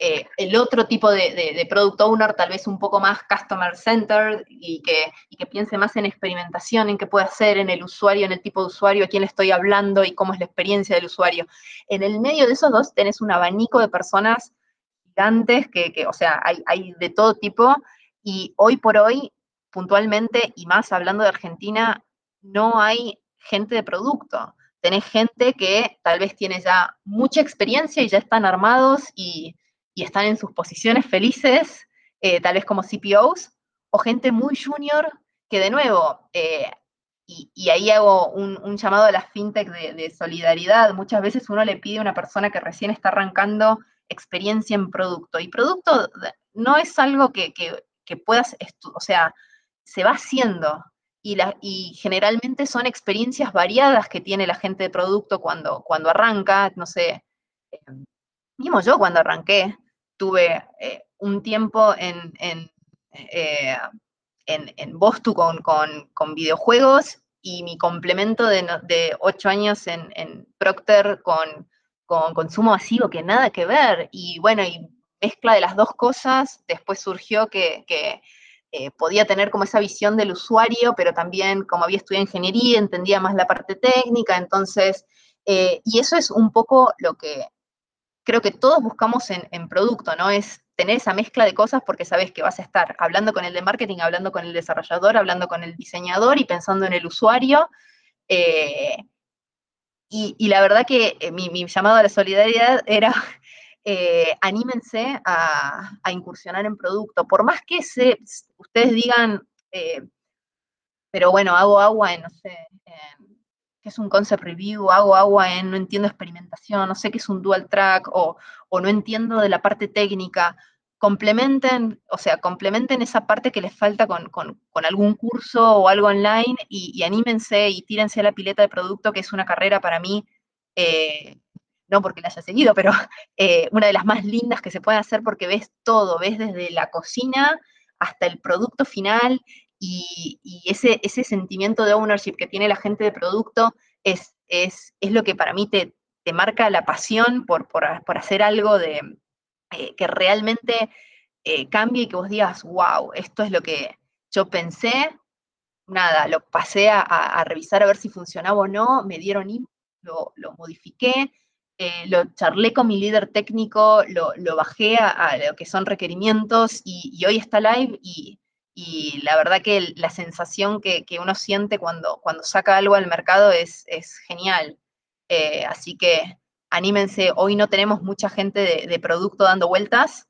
eh, el otro tipo de, product owner, tal vez un poco más customer centered y que, que, piense más en experimentación, en qué puede hacer, en el usuario, en el tipo de usuario, a quién le estoy hablando y cómo es la experiencia del usuario. En el medio de esos dos tenés un abanico de personas gigantes que, que o sea, hay, hay de todo tipo y hoy por hoy, puntualmente, y más hablando de Argentina, no hay gente de producto. Tenés gente que tal vez tiene ya mucha experiencia y ya están armados y, están en sus posiciones felices, eh, tal vez como CPOs, o gente muy junior que de nuevo, eh, y, ahí hago un, llamado a la fintech de, solidaridad, muchas veces uno le pide a una persona que recién está arrancando experiencia en producto, y producto no es algo que, que puedas, o sea, se va haciendo, y, generalmente son experiencias variadas que tiene la gente de producto cuando, cuando arranca, no sé, eh, mismo yo cuando arranqué, tuve eh, un tiempo en, en, eh, en, Bostu con, con, videojuegos y mi complemento de, de ocho años en, en Procter con, con consumo masivo, que nada que ver. Y bueno, y mezcla de las dos cosas, después surgió que, eh, podía tener como esa visión del usuario, pero también como había estudiado ingeniería, entendía más la parte técnica, entonces, eh, y eso es un poco lo que creo que todos buscamos en, producto, ¿no? Es tener esa mezcla de cosas porque sabes que vas a estar hablando con el de marketing, hablando con el desarrollador, hablando con el diseñador y pensando en el usuario. Eh, y, la verdad que mi, mi, llamado a la solidaridad era eh, anímense a, incursionar en producto. Por más que se, ustedes digan, eh, pero bueno, hago agua en, no sé, qué es un concept review, hago agua en no entiendo experimentación, no sé qué es un dual track o, no entiendo de la parte técnica. Complementen, o sea, complementen esa parte que les falta con, algún curso o algo online y, anímense y tírense a la pileta de producto, que es una carrera para mí eh, no porque la haya seguido, pero eh, una de las más lindas que se puede hacer porque ves todo, ves desde la cocina hasta el producto final y, ese, ese sentimiento de ownership que tiene la gente de producto es, es, es lo que para mí te, te marca la pasión por, por, hacer algo de, eh, que realmente eh, cambie y que vos digas, wow, esto es lo que yo pensé, nada, lo pasé a, revisar a ver si funcionaba o no, me dieron lo, lo modifiqué, eh, lo charlé con mi líder técnico, lo, bajé a, lo que son requerimientos y, hoy está live y, la verdad que la sensación que, uno siente cuando, cuando saca algo al mercado es, genial. Eh, así que anímense, hoy no tenemos mucha gente de, producto dando vueltas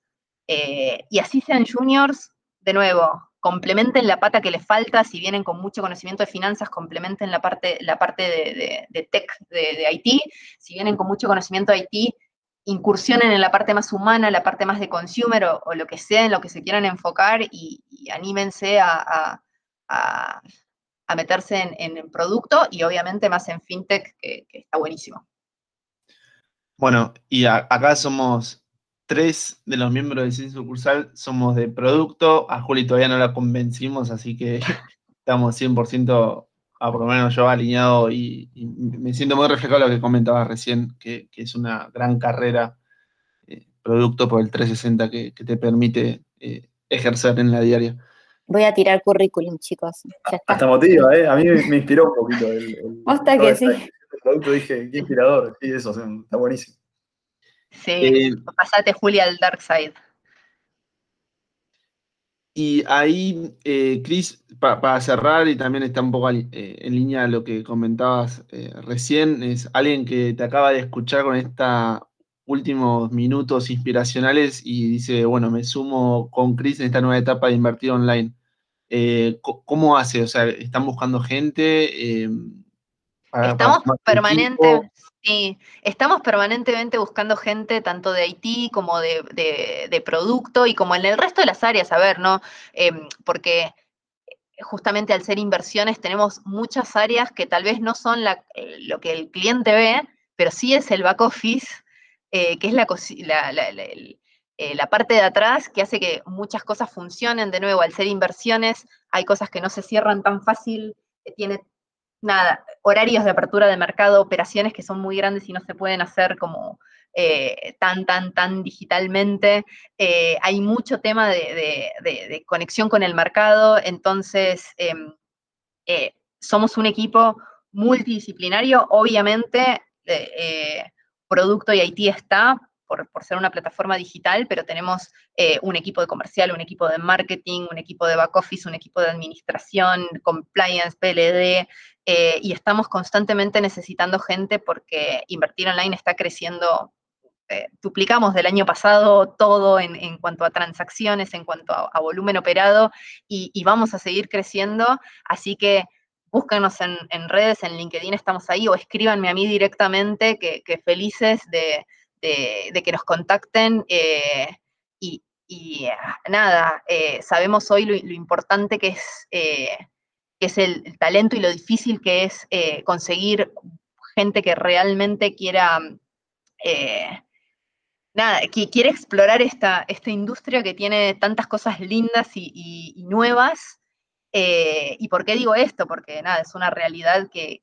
eh, y así sean juniors, de nuevo, complementen la pata que les falta, si vienen con mucho conocimiento de finanzas, complementen la parte, la parte de, tech, de, IT, si vienen con mucho conocimiento de IT, incursionen en la parte más humana, la parte más de consumer o, lo que sea en lo que se quieran enfocar y, anímense a, meterse en, el producto y obviamente más en fintech, que, está buenísimo. Bueno, y acá somos tres de los miembros de Ciencia Sucursal somos de producto. A Juli todavía no la convencimos, así que estamos 100% a por lo menos yo alineado y, me siento muy reflejado lo que comentabas recién, que, es una gran carrera, eh, producto por el 360 que, te permite eh, ejercer en la diaria. Voy a tirar currículum, chicos. Hasta motiva, ¿eh? A mí me, inspiró un poquito. El, Hasta que sí. Producto dije, qué inspirador. Sí, eso, está buenísimo. Sí, eh, pasate Julia al Dark Side. Y ahí, eh, Chris, para cerrar, y también está un poco eh, en línea lo que comentabas recién, es alguien que te acaba de escuchar con estos últimos minutos inspiracionales y dice, bueno, me sumo con Chris en esta nueva etapa de invertir online. ¿Cómo hace? O sea, ¿están buscando gente? Estamos permanentes, sí, estamos permanentemente buscando gente tanto de Haití como de, producto y como en el resto de las áreas, a ver, ¿no? Em, porque justamente al ser inversiones tenemos muchas áreas que tal vez no son eh, lo que el cliente ve, pero sí es el back office, eh, que es la, eh, la parte de atrás que hace que muchas cosas funcionen. De nuevo, al ser inversiones, hay cosas que no se cierran tan fácil, tiene nada, horarios de apertura de mercado, operaciones que son muy grandes y no se pueden hacer como eh, tan, tan, tan digitalmente. Eh, hay mucho tema de, conexión con el mercado, entonces em, somos un equipo multidisciplinario, obviamente producto y IT está, por, ser una plataforma digital, pero tenemos eh, un equipo de comercial, un equipo de marketing, un equipo de back office, un equipo de administración, compliance, PLD, eh, y estamos constantemente necesitando gente porque invertir online está creciendo. Eh, duplicamos del año pasado todo en, cuanto a transacciones, en cuanto a, volumen operado, y, vamos a seguir creciendo. Así que búsquenos en, redes, en LinkedIn estamos ahí, o escríbanme a mí directamente, que felices de, de, que nos contacten eh, y, ah, nada, eh, sabemos hoy lo, importante que es, eh, es el, talento y lo difícil que es conseguir gente que realmente quiera, nada, que explorar esta, esta industria que tiene tantas cosas lindas y, nuevas. ¿Y por qué digo esto? Porque nada, es una realidad que,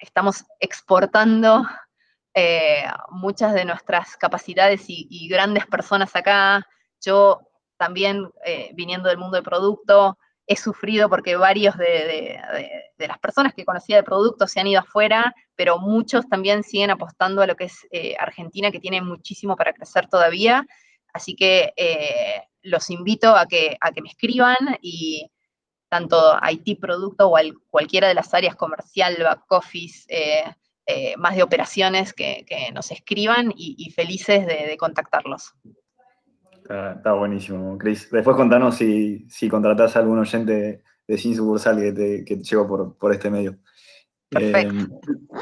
estamos exportando eh, muchas de nuestras capacidades y, grandes personas acá. Yo también, eh, viniendo del mundo del producto, he sufrido porque varios de, las personas que conocía de producto se han ido afuera, pero muchos también siguen apostando a lo que es eh, Argentina, que tiene muchísimo para crecer todavía. Así que los invito a que, a que me escriban y tanto IT producto o cualquiera de las áreas comercial, back office, más de operaciones que, nos escriban y, felices de, contactarlos. Está, buenísimo, Cris. Después contanos si, si contratás a algún oyente de Sin Sucursal que te, que llegó por, este medio. Perfecto. Eh,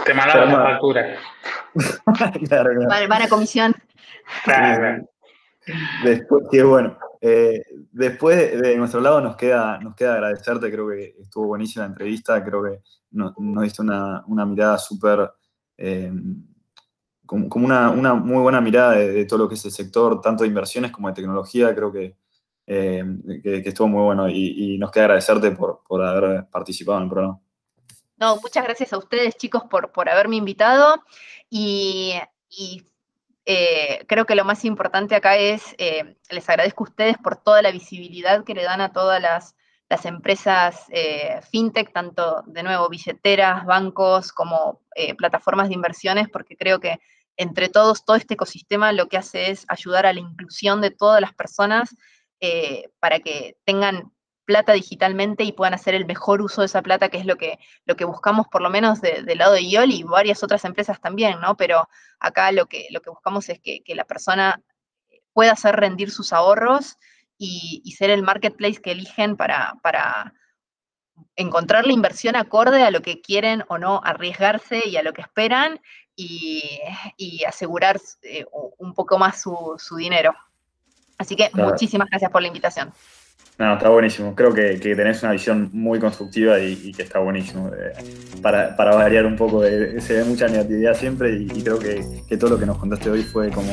te mandamos la factura. claro, Van, a comisión. Claro. Después, qué bueno. Eh, después de nuestro lado nos queda, nos queda agradecerte, creo que estuvo buenísima la entrevista, creo que nos, diste una, mirada súper, eh, como, una, muy buena mirada de, todo lo que es el sector, tanto de inversiones como de tecnología, creo que, eh, estuvo muy bueno y, nos queda agradecerte por, haber participado en el programa. No, muchas gracias a ustedes chicos por, por haberme invitado y eh, creo que lo más importante acá es, eh, les agradezco a ustedes por toda la visibilidad que le dan a todas las, empresas eh, fintech, tanto de nuevo billeteras, bancos, como plataformas de inversiones, porque creo que entre todos, todo este ecosistema lo que hace es ayudar a la inclusión de todas las personas para que tengan plata digitalmente y puedan hacer el mejor uso de esa plata, que es lo que, lo que buscamos por lo menos del lado de IOL y varias otras empresas también, ¿no? Pero acá lo que, lo que buscamos es que, la persona pueda hacer rendir sus ahorros y, ser el marketplace que eligen para, para encontrar la inversión acorde a lo que quieren o no arriesgarse y a lo que esperan y, asegurar eh, un poco más su, dinero. Así que muchísimas gracias por la invitación. No, está buenísimo. Creo que, tenés una visión muy constructiva y, que está buenísimo. Eh, para, variar un poco, se ve mucha negatividad siempre y, creo que, todo lo que nos contaste hoy fue como,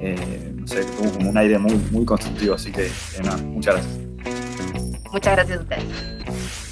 eh, no sé, como un aire muy, muy constructivo. Así que, nada, muchas gracias. Muchas gracias a ustedes.